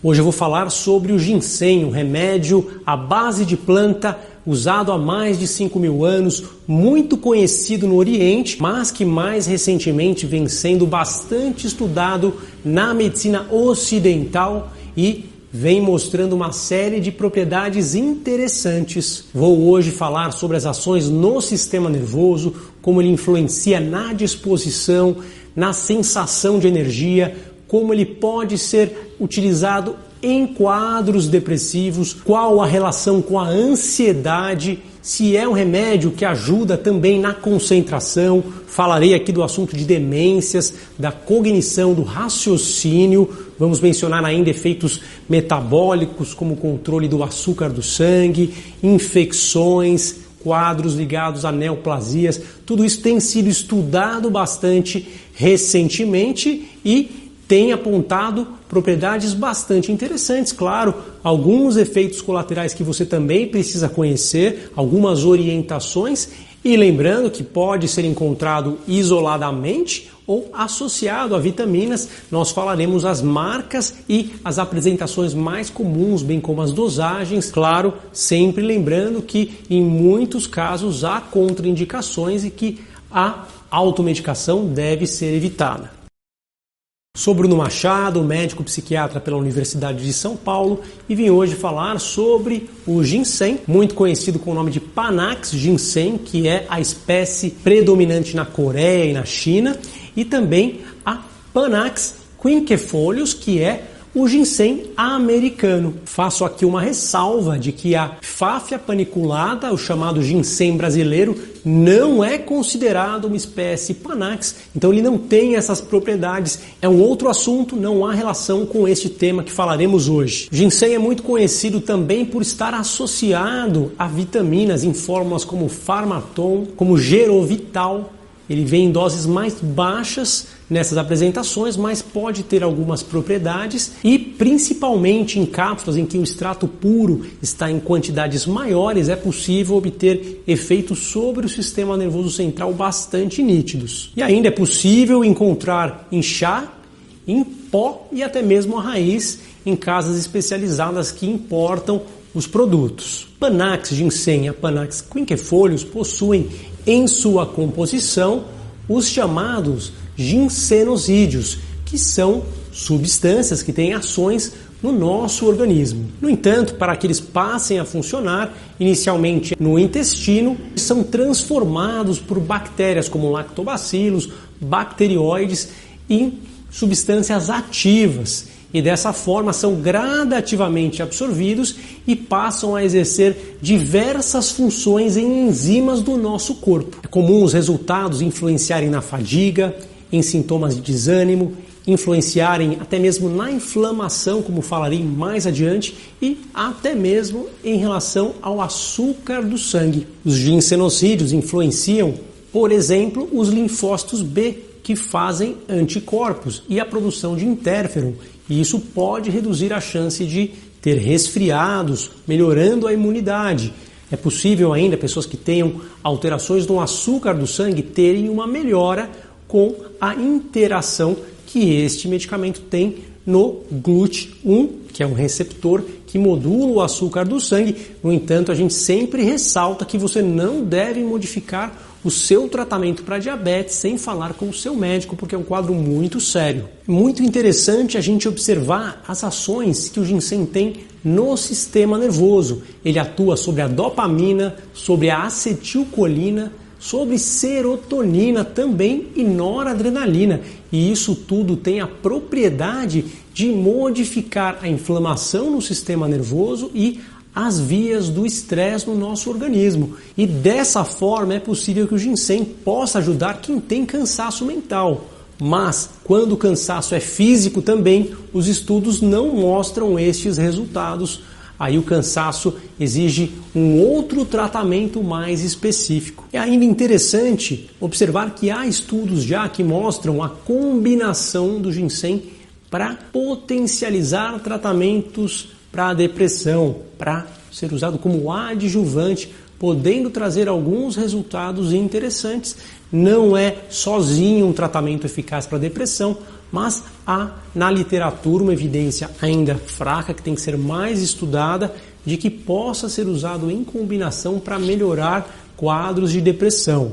Hoje eu vou falar sobre o ginseng, um remédio à base de planta usado há mais de 5 mil anos, muito conhecido no Oriente, mas que mais recentemente vem sendo bastante estudado na medicina ocidental e vem mostrando uma série de propriedades interessantes. Vou hoje falar sobre as ações no sistema nervoso, como ele influencia na disposição, na sensação de energia, como ele pode ser utilizado em quadros depressivos, qual a relação com a ansiedade, se é um remédio que ajuda também na concentração. Falarei aqui do assunto de demências, da cognição, do raciocínio. Vamos mencionar ainda efeitos metabólicos, como controle do açúcar do sangue, infecções, quadros ligados a neoplasias. Tudo isso tem sido estudado bastante recentemente e tem apontado propriedades bastante interessantes, claro, alguns efeitos colaterais que você também precisa conhecer, algumas orientações e lembrando que pode ser encontrado isoladamente ou associado a vitaminas. Nós falaremos as marcas e as apresentações mais comuns, bem como as dosagens. Claro, sempre lembrando que em muitos casos há contraindicações e que a automedicação deve ser evitada. Sou Bruno Machado, médico psiquiatra pela Universidade de São Paulo e vim hoje falar sobre o ginseng, muito conhecido com o nome de Panax ginseng, que é a espécie predominante na Coreia e na China, e também a Panax quinquefolios, que é o ginseng americano. Faço aqui uma ressalva de que a fáfia paniculada, o chamado ginseng brasileiro, não é considerado uma espécie Panax, então ele não tem essas propriedades. É um outro assunto, não há relação com este tema que falaremos hoje. O ginseng é muito conhecido também por estar associado a vitaminas em fórmulas como Farmaton, como Gerovital, ele vem em doses mais baixas nessas apresentações, mas pode ter algumas propriedades e principalmente em cápsulas em que o extrato puro está em quantidades maiores, é possível obter efeitos sobre o sistema nervoso central bastante nítidos. E ainda é possível encontrar em chá, em pó e até mesmo a raiz em casas especializadas que importam os produtos. Panax ginseng e a Panax quinquefolios possuem em sua composição os chamados ginsenosídeos, que são substâncias que têm ações no nosso organismo. No entanto, para que eles passem a funcionar, inicialmente no intestino, são transformados por bactérias como lactobacilos, bacterióides em substâncias ativas e dessa forma são gradativamente absorvidos e passam a exercer diversas funções em enzimas do nosso corpo. É comum os resultados influenciarem na fadiga, em sintomas de desânimo, influenciarem até mesmo na inflamação, como falarei mais adiante, e até mesmo em relação ao açúcar do sangue. Os ginsenocídios influenciam, por exemplo, os linfócitos B, que fazem anticorpos e a produção de interferon, e isso pode reduzir a chance de ter resfriados, melhorando a imunidade. É possível ainda pessoas que tenham alterações no açúcar do sangue terem uma melhora com a interação que este medicamento tem no GLUT1, que é um receptor que modula o açúcar do sangue. No entanto, a gente sempre ressalta que você não deve modificar o seu tratamento para diabetes sem falar com o seu médico, porque é um quadro muito sério. Muito interessante a gente observar as ações que o ginseng tem no sistema nervoso. Ele atua sobre a dopamina, sobre a acetilcolina, sobre serotonina também e noradrenalina. E isso tudo tem a propriedade de modificar a inflamação no sistema nervoso e as vias do estresse no nosso organismo. E dessa forma é possível que o ginseng possa ajudar quem tem cansaço mental. Mas quando o cansaço é físico também, os estudos não mostram estes resultados. Aí o cansaço exige um outro tratamento mais específico. É ainda interessante observar que há estudos já que mostram a combinação do ginseng para potencializar tratamentos para a depressão, para ser usado como adjuvante, podendo trazer alguns resultados interessantes. Não é sozinho um tratamento eficaz para depressão, mas há na literatura uma evidência ainda fraca que tem que ser mais estudada de que possa ser usado em combinação para melhorar quadros de depressão.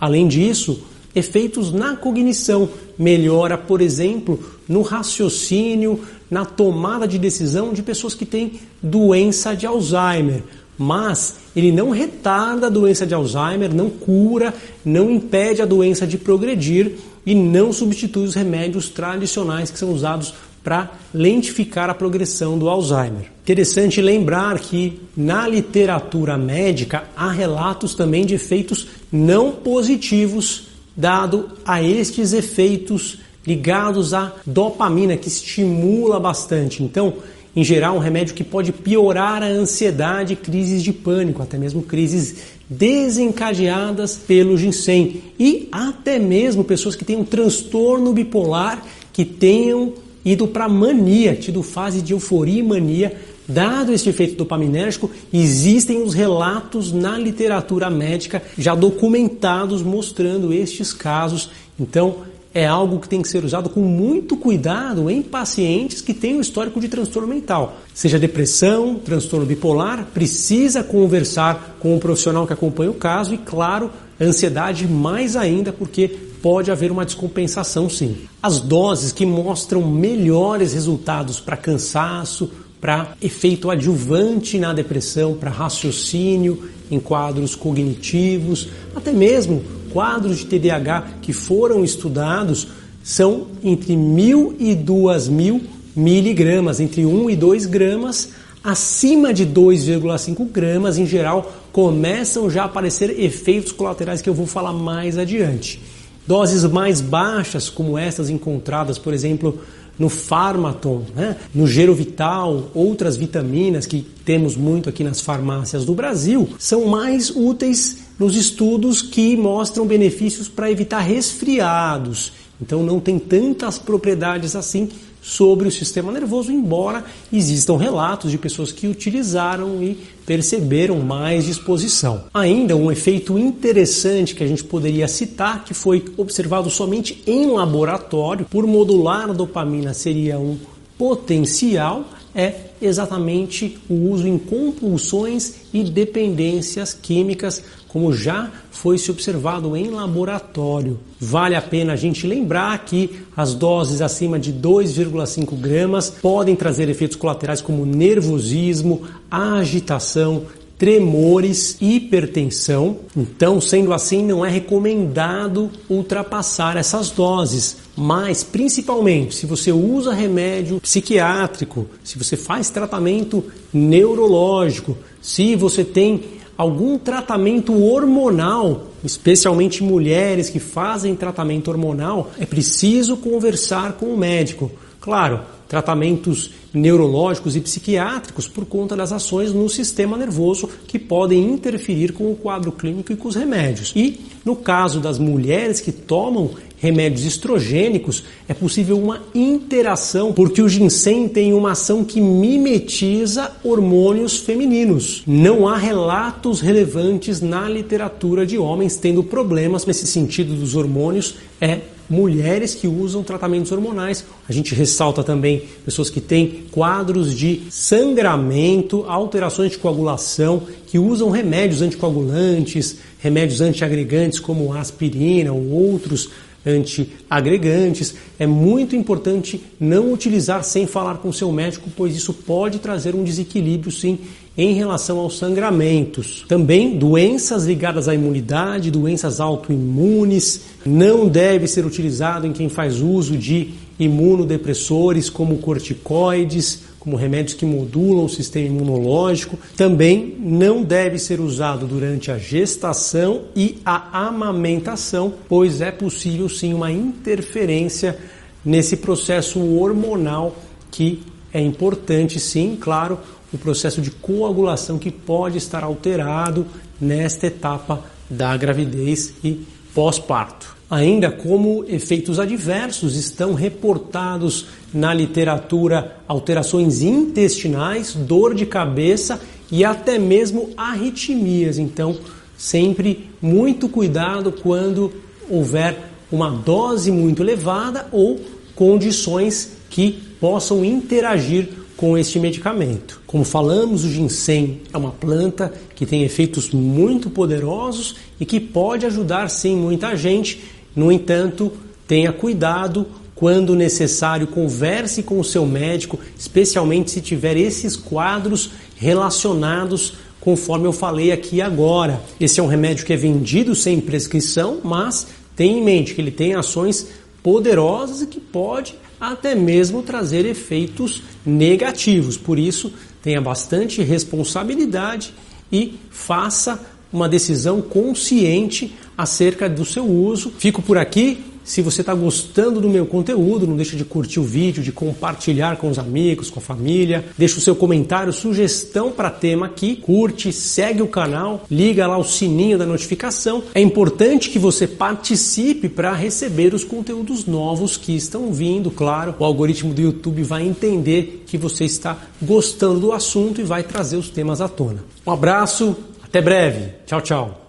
Além disso, efeitos na cognição, melhora, por exemplo, no raciocínio, na tomada de decisão de pessoas que têm doença de Alzheimer. Mas ele não retarda a doença de Alzheimer, não cura, não impede a doença de progredir e não substitui os remédios tradicionais que são usados para lentificar a progressão do Alzheimer. Interessante lembrar que na literatura médica há relatos também de efeitos não positivos dado a estes efeitos ligados à dopamina que estimula bastante. Então, em geral, um remédio que pode piorar a ansiedade, crises de pânico, até mesmo crises desencadeadas pelo ginseng e até mesmo pessoas que têm um transtorno bipolar que tenham ido para mania, tido fase de euforia e mania. Dado este efeito dopaminérgico, existem os relatos na literatura médica já documentados mostrando estes casos. Então, é algo que tem que ser usado com muito cuidado em pacientes que têm um histórico de transtorno mental. Seja depressão, transtorno bipolar, precisa conversar com o profissional que acompanha o caso e, claro, ansiedade mais ainda, porque pode haver uma descompensação sim. As doses que mostram melhores resultados para cansaço, para efeito adjuvante na depressão, para raciocínio em quadros cognitivos, até mesmo quadros de TDAH que foram estudados são entre 1.000 e 2.000 miligramas, entre 1 e 2 gramas, acima de 2,5 gramas, em geral, começam já a aparecer efeitos colaterais que eu vou falar mais adiante. Doses mais baixas, como essas encontradas, por exemplo, no Farmaton, né? no Gerovital, outras vitaminas que temos muito aqui nas farmácias do Brasil, são mais úteis nos estudos que mostram benefícios para evitar resfriados. Então não tem tantas propriedades assim sobre o sistema nervoso, embora existam relatos de pessoas que utilizaram e perceberam mais disposição. Ainda um efeito interessante que a gente poderia citar, que foi observado somente em laboratório, por modular a dopamina seria um potencial, é exatamente o uso em compulsões e dependências químicas, como já foi se observado em laboratório. Vale a pena a gente lembrar que as doses acima de 2,5 gramas podem trazer efeitos colaterais como nervosismo, agitação, tremores, hipertensão. Então, sendo assim, não é recomendado ultrapassar essas doses. Mas, principalmente, se você usa remédio psiquiátrico, se você faz tratamento neurológico, se você tem algum tratamento hormonal, especialmente mulheres que fazem tratamento hormonal, é preciso conversar com o médico. Claro, tratamentos neurológicos e psiquiátricos por conta das ações no sistema nervoso que podem interferir com o quadro clínico e com os remédios. E no caso das mulheres que tomam remédios estrogênicos, é possível uma interação, porque o ginseng tem uma ação que mimetiza hormônios femininos. Não há relatos relevantes na literatura de homens tendo problemas nesse sentido dos hormônios, é mulheres que usam tratamentos hormonais. A gente ressalta também pessoas que têm quadros de sangramento, alterações de coagulação, que usam remédios anticoagulantes, remédios antiagregantes como aspirina ou outros antiagregantes. É muito importante não utilizar sem falar com seu médico, pois isso pode trazer um desequilíbrio sim em relação aos sangramentos. Também doenças ligadas à imunidade, doenças autoimunes, não deve ser utilizado em quem faz uso de imunodepressores como corticoides, como remédios que modulam o sistema imunológico. Também não deve ser usado durante a gestação e a amamentação, pois é possível sim uma interferência nesse processo hormonal que é importante sim, claro, o processo de coagulação que pode estar alterado nesta etapa da gravidez e pós-parto. Ainda como efeitos adversos estão reportados na literatura alterações intestinais, dor de cabeça e até mesmo arritmias. Então, sempre muito cuidado quando houver uma dose muito elevada ou condições que possam interagir com este medicamento. Como falamos, o ginseng é uma planta que tem efeitos muito poderosos e que pode ajudar sim muita gente. No entanto, tenha cuidado quando necessário, converse com o seu médico, especialmente se tiver esses quadros relacionados conforme eu falei aqui agora. Esse é um remédio que é vendido sem prescrição, mas tenha em mente que ele tem ações poderosas e que pode até mesmo trazer efeitos negativos. Por isso, tenha bastante responsabilidade e faça uma decisão consciente acerca do seu uso. Fico por aqui. Se você está gostando do meu conteúdo, não deixe de curtir o vídeo, de compartilhar com os amigos, com a família. Deixe o seu comentário, sugestão para tema aqui. Curte, segue o canal, liga lá o sininho da notificação. É importante que você participe para receber os conteúdos novos que estão vindo. Claro, o algoritmo do YouTube vai entender que você está gostando do assunto e vai trazer os temas à tona. Um abraço, até breve. Tchau, tchau.